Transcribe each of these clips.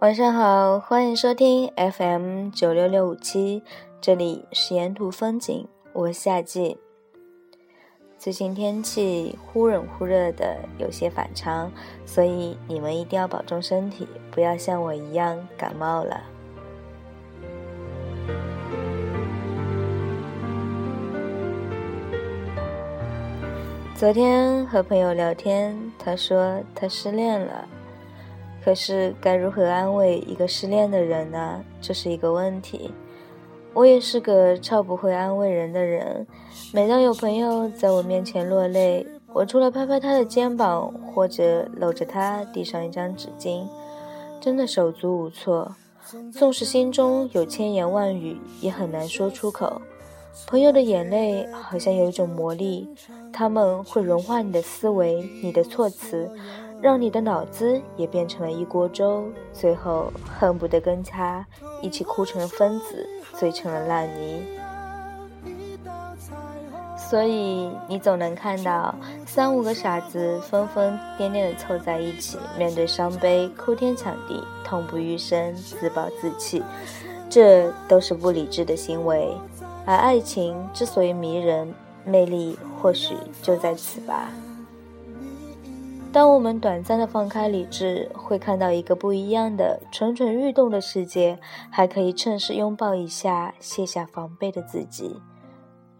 晚上好，欢迎收听 FM 九六六五七，这里是沿途风景，我是夏季。最近天气忽冷忽热的，有些反常，所以你们一定要保重身体，不要像我一样感冒了。昨天和朋友聊天，他说他失恋了。可是该如何安慰一个失恋的人呢？这是一个问题。我也是个超不会安慰人的人。每当有朋友在我面前落泪，我除了拍拍他的肩膀，或者搂着他递上一张纸巾，真的手足无措。纵使心中有千言万语，也很难说出口。朋友的眼泪好像有一种魔力，他们会融化你的思维，你的措辞。让你的脑子也变成了一锅粥，最后恨不得跟他一起哭成了疯子，醉成了烂泥。所以你总能看到三五个傻子疯疯癫癫的凑在一起，面对伤悲哭天抢地，痛不欲生，自暴自弃，这都是不理智的行为。而爱情之所以迷人，魅力或许就在此吧。当我们短暂的放开理智，会看到一个不一样的蠢蠢欲动的世界，还可以趁势拥抱一下卸下防备的自己。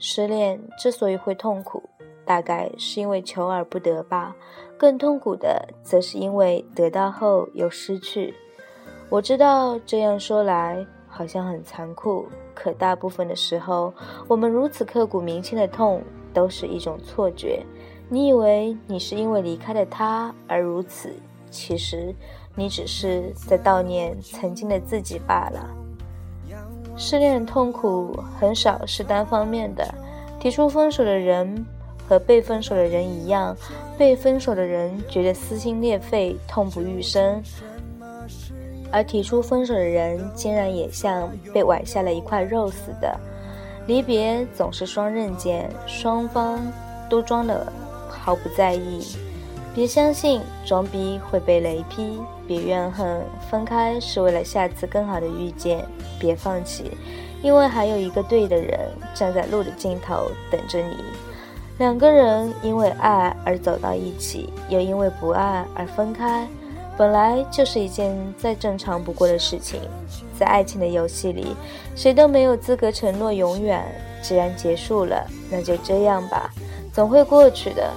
失恋之所以会痛苦，大概是因为求而不得吧。更痛苦的，则是因为得到后又失去。我知道这样说来好像很残酷，可大部分的时候，我们如此刻骨铭心的痛，都是一种错觉。你以为你是因为离开了他而如此，其实你只是在悼念曾经的自己罢了。失恋的痛苦很少是单方面的，提出分手的人和被分手的人一样，被分手的人觉得撕心裂肺、痛不欲生，而提出分手的人竟然也像被崴下了一块肉似的。离别总是双刃剑，双方都装了。毫不在意，别相信装逼会被雷劈，别怨恨分开是为了下次更好的遇见，别放弃，因为还有一个对的人站在路的尽头等着你。两个人因为爱而走到一起，又因为不爱而分开，本来就是一件再正常不过的事情。在爱情的游戏里，谁都没有资格承诺永远。既然结束了，那就这样吧，总会过去的。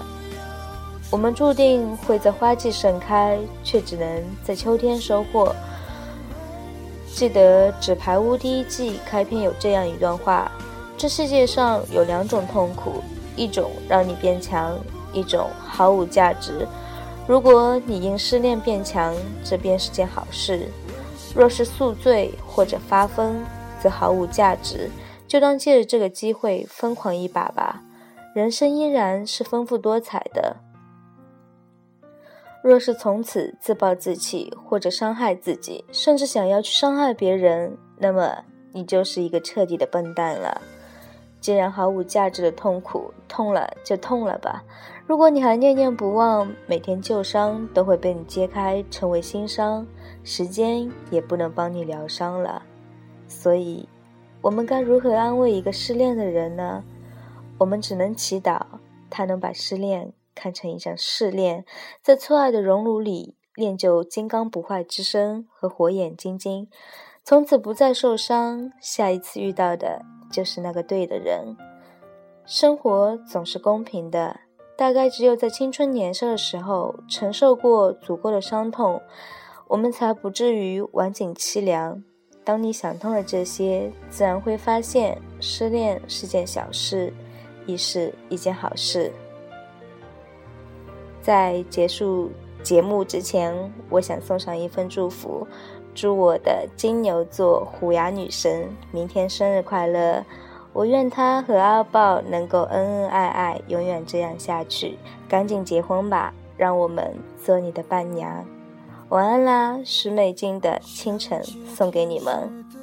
我们注定会在花季盛开，却只能在秋天收获。记得《纸牌屋》第一季开篇有这样一段话：这世界上有两种痛苦，一种让你变强，一种毫无价值。如果你因失恋变强，这便是件好事；若是宿醉或者发疯，则毫无价值。就当借着这个机会疯狂一把吧，人生依然是丰富多彩的。若是从此自暴自弃，或者伤害自己，甚至想要去伤害别人，那么你就是一个彻底的笨蛋了。既然毫无价值的痛苦，痛了就痛了吧。如果你还念念不忘，每天旧伤都会被你揭开，成为新伤，时间也不能帮你疗伤了。所以，我们该如何安慰一个失恋的人呢？我们只能祈祷他能把失恋。看成一场试炼，在错爱的熔炉里练就金刚不坏之身和火眼金睛，从此不再受伤。下一次遇到的就是那个对的人。生活总是公平的，大概只有在青春年少的时候承受过足够的伤痛，我们才不至于晚景凄凉。当你想通了这些，自然会发现失恋是件小事，亦是一件好事。在结束节目之前，我想送上一份祝福，祝我的金牛座虎牙女神明天生日快乐！我愿她和阿豹能够恩恩爱爱，永远这样下去。赶紧结婚吧，让我们做你的伴娘。晚安啦，石美静的清晨送给你们。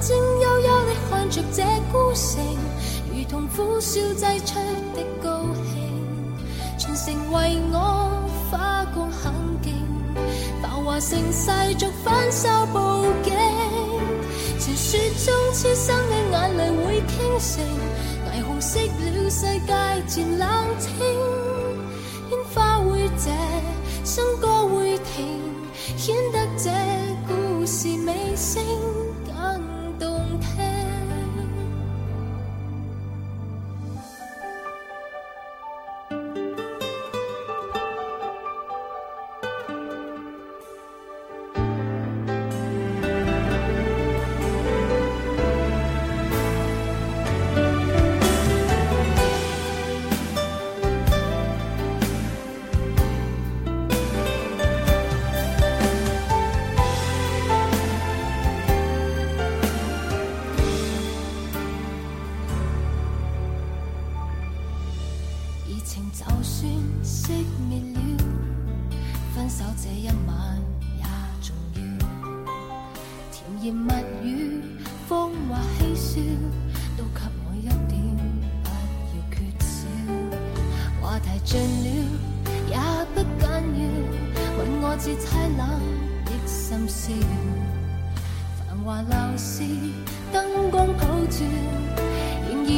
睛幽幽地看着这孤城，如同苦笑挤出的高兴，全城为我花光很劲，繁华盛世俗反手报警，传说中痴心的眼泪会倾城，霓虹熄了，世界渐冷清，烟花会谢，笙歌会停。显得这故事尾声雨，风或、嬉笑，都给我一点，不要缺少。话题尽了也不紧要，问我至凄冷的心笑。繁华闹市，灯光普照，然而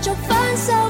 继续分手